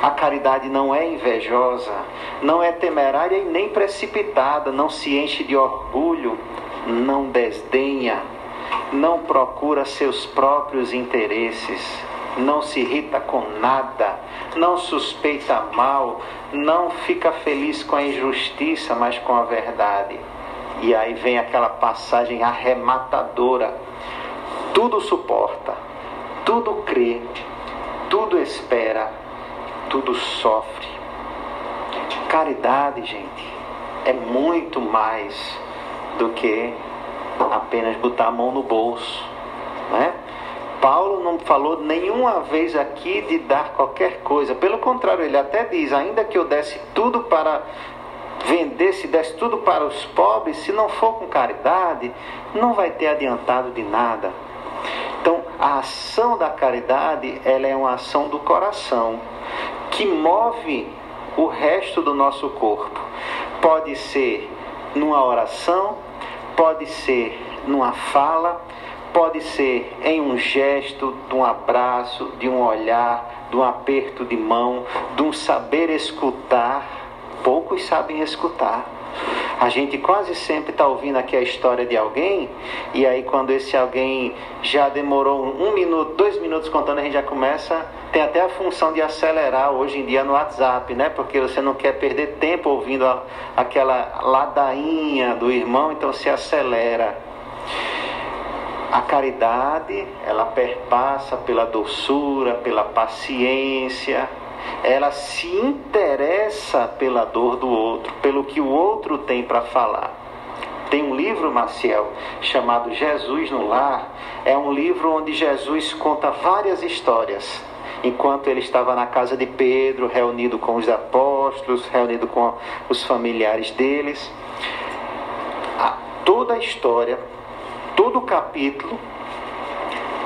a caridade não é invejosa, não é temerária e nem precipitada, não se enche de orgulho, não desdenha, não procura seus próprios interesses. Não se irrita com nada, não suspeita mal, não fica feliz com a injustiça, mas com a verdade. E aí vem aquela passagem arrematadora: tudo suporta, tudo crê, tudo espera, tudo sofre. Caridade, gente, é muito mais do que apenas botar a mão no bolso, né? Paulo não falou nenhuma vez aqui de dar qualquer coisa. Pelo contrário, ele até diz: ainda que eu desse tudo para vender, se desse tudo para os pobres, se não for com caridade, não vai ter adiantado de nada. Então, a ação da caridade, ela é uma ação do coração que move o resto do nosso corpo. Pode ser numa oração, pode ser numa fala, pode ser em um gesto, de um abraço, de um olhar, de um aperto de mão, de um saber escutar. Poucos sabem escutar. A gente quase sempre está ouvindo aqui a história de alguém, e aí quando esse alguém já demorou um minuto, dois minutos contando, a gente já começa. Tem até a função de acelerar hoje em dia no WhatsApp, né? Porque você não quer perder tempo ouvindo a, aquela ladainha do irmão, então se acelera. A caridade, ela perpassa pela doçura, pela paciência, ela se interessa pela dor do outro, pelo que o outro tem para falar. Tem um livro, Maciel, chamado Jesus no Lar. É um livro onde Jesus conta várias histórias. Enquanto ele estava na casa de Pedro, reunido com os apóstolos, reunido com os familiares deles. Toda a história, todo o capítulo,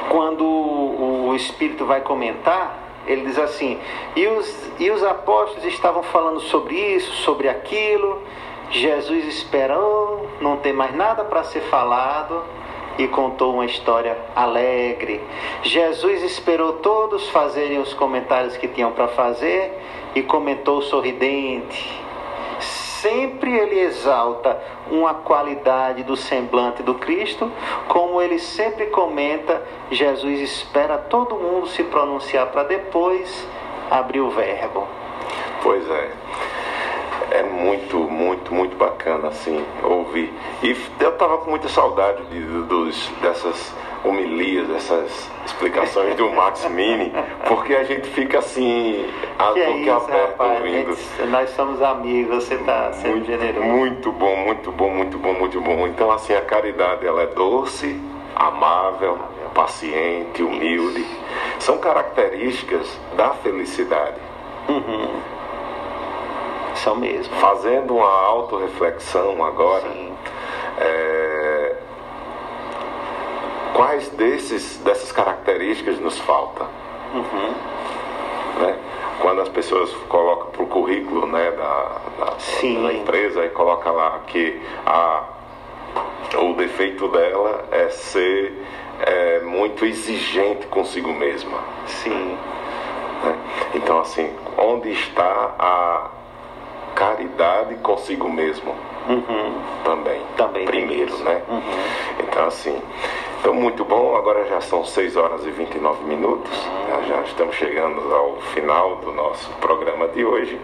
quando o Espírito vai comentar, ele diz assim: e os, e os apóstolos estavam falando sobre isso, sobre aquilo. Jesus esperou, não tem mais nada para ser falado e contou uma história alegre. Jesus esperou todos fazerem os comentários que tinham para fazer e comentou sorridente. Sempre ele exalta uma qualidade do semblante do Cristo, como ele sempre comenta, Jesus espera todo mundo se pronunciar para depois abrir o verbo. Pois é. É muito, muito, muito bacana assim ouvir. E eu estava com muita saudade de, dos, dessas homilias, dessas explicações do Max Mini, porque a gente fica assim, a Que é boca isso, aberta rapaz? ouvindo. Gente, nós somos amigos, você está sendo Muito, generoso. muito bom, muito bom, muito bom, muito bom. Então, assim, a caridade ela é doce, amável, paciente, humilde. São características da felicidade. São mesmo. Fazendo uma autorreflexão agora, é, quais desses, dessas características nos falta? Né? Quando as pessoas colocam para o currículo né, da, da, Sim. da empresa e coloca lá que a, o defeito dela é ser é, muito exigente consigo mesma. Sim. né? Então, assim, onde está a caridade consigo mesmo? Também. Também tem Primeiro, né? Então, assim, então muito bom. Agora já são 6 horas e 29 minutos. Já, já estamos chegando ao final do nosso programa de hoje.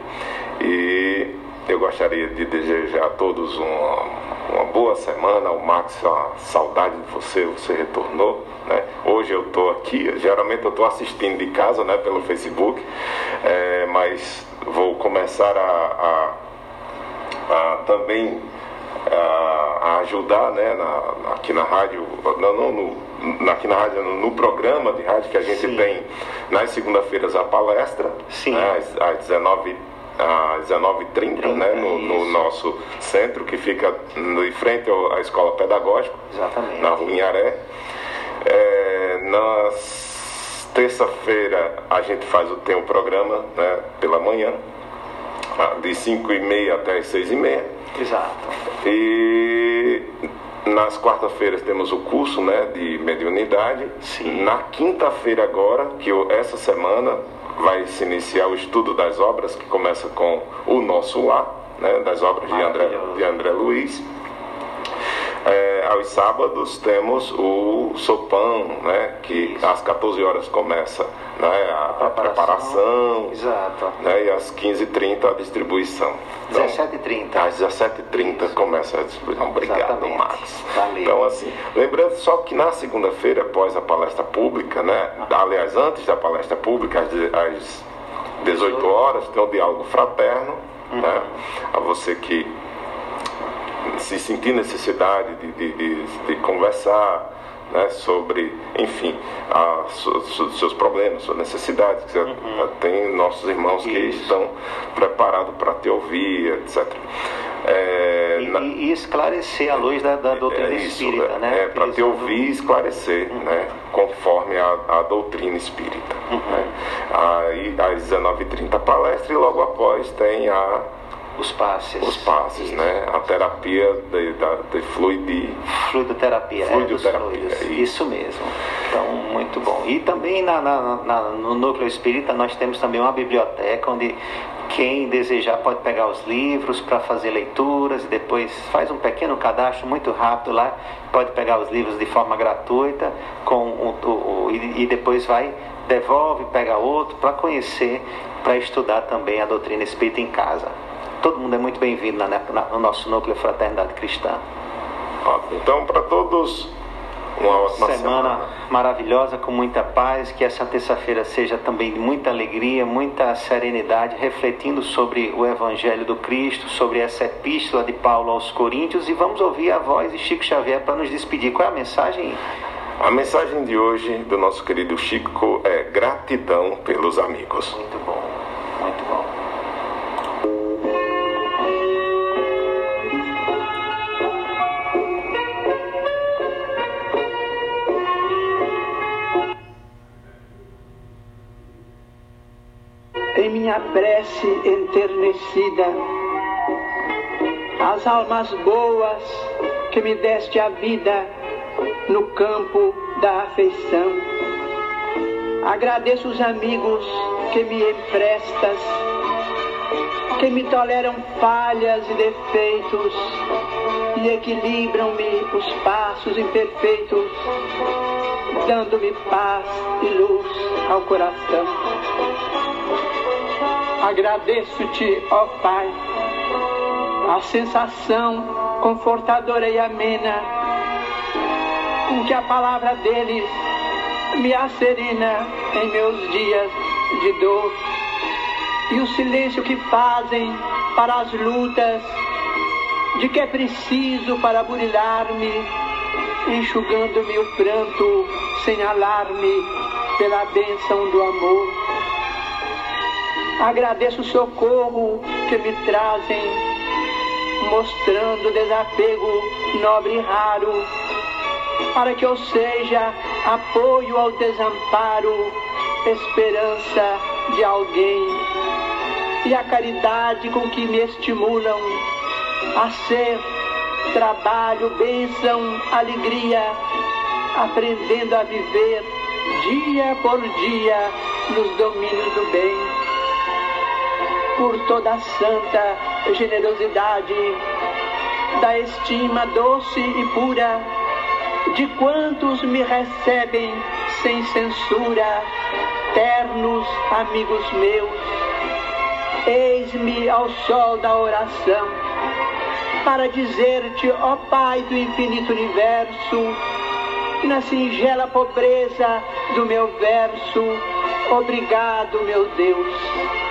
E eu gostaria de desejar a todos uma, uma boa semana. O Max, uma saudade de você, você retornou. Né? Hoje eu estou aqui, geralmente eu estou assistindo de casa, né, pelo Facebook, é, mas vou começar a- a a também a, ajudar né, na- aqui na rádio, não, não no, aqui na rádio, no, no programa de rádio que a gente Sim. tem nas segunda-feiras a palestra, Sim. né, às, às 19 às 19h30, né, no, no isso. nosso centro que fica no, em frente à escola pedagógica, Exatamente. na rua Inharé. É, na terça-feira a gente faz o, tem o programa né, pela manhã, ah, de 5 e meia até as 6 e meia. Exato. E nas quarta-feiras temos o curso né, de mediunidade. Sim. Na quinta-feira agora, que eu- essa semana vai se iniciar o estudo das obras, que começa com o nosso lar, né, das obras de André, de André Luiz. É, aos sábados temos o sopão, né? Que às 14 horas começa né, a, a preparação. Exato. Né, e às 15h30 a distribuição. Então, 17h30. às 17h30 começa a distribuição. Obrigado, Exatamente. Max. Valeu. Então, assim, lembrando só que na segunda-feira, após a palestra pública, né? Aliás, antes da palestra pública, às, às 18 horas, tem o diálogo fraterno, né? A você que se sentir necessidade de, de, de, de conversar né, sobre, enfim, a, seus problemas, suas necessidades. que você- Tem nossos irmãos que Isso. estão preparados para te ouvir, etc. É, E, na- e- esclarecer a luz da, da doutrina é isso, espírita, né? É, para te ouvir e esclarecer, né? Conforme a, a doutrina espírita. Né? Aí, às 19h30 a palestra e logo após tem a, Os passes. os passes, né? A terapia de, da, de fluidi. Fluidoterapia, é, Fluidoterapia, isso. Isso mesmo. Então, muito bom. E também na, na- na- no Núcleo Espírita nós temos também uma biblioteca onde quem desejar pode pegar os livros para fazer leituras e depois faz um pequeno cadastro muito rápido lá, pode pegar os livros de forma gratuita com o, o- o- e, e depois vai, devolve, pega outro para conhecer, para estudar também a doutrina espírita em casa. Todo mundo é muito bem-vindo na- na- no nosso núcleo Fraternidade Cristã. Então, para todos, uma ótima semana, semana. maravilhosa, com muita paz, que essa terça-feira seja também de muita alegria, muita serenidade, refletindo sobre o Evangelho do Cristo, sobre essa epístola de Paulo aos Coríntios e vamos ouvir a voz de Chico Xavier para nos despedir. Qual é a mensagem? A mensagem de hoje do nosso querido Chico é gratidão pelos amigos. Muito bom, muito bom. Em minha prece enternecida, as almas boas que me deste a vida no campo da afeição. Agradeço os amigos que me emprestas, que me toleram falhas e defeitos e equilibram-me os passos imperfeitos, dando-me paz e luz ao coração. Agradeço-te, ó Pai, a sensação confortadora e amena com que a palavra deles me acerena em meus dias de dor e o silêncio que fazem para as lutas de que é preciso para burilar-me, enxugando-me o pranto sem alarme pela bênção do amor. Agradeço o socorro que me trazem, mostrando desapego nobre e raro, para que eu seja apoio ao desamparo, esperança de alguém, e a caridade com que me estimulam a ser trabalho, bênção, alegria, aprendendo a viver dia por dia nos domínios do bem por toda a santa generosidade, da estima doce e pura de quantos me recebem sem censura, ternos amigos meus. Eis-me ao sol da oração para dizer-te, ó Pai do infinito universo, na singela pobreza do meu verso, obrigado, meu Deus.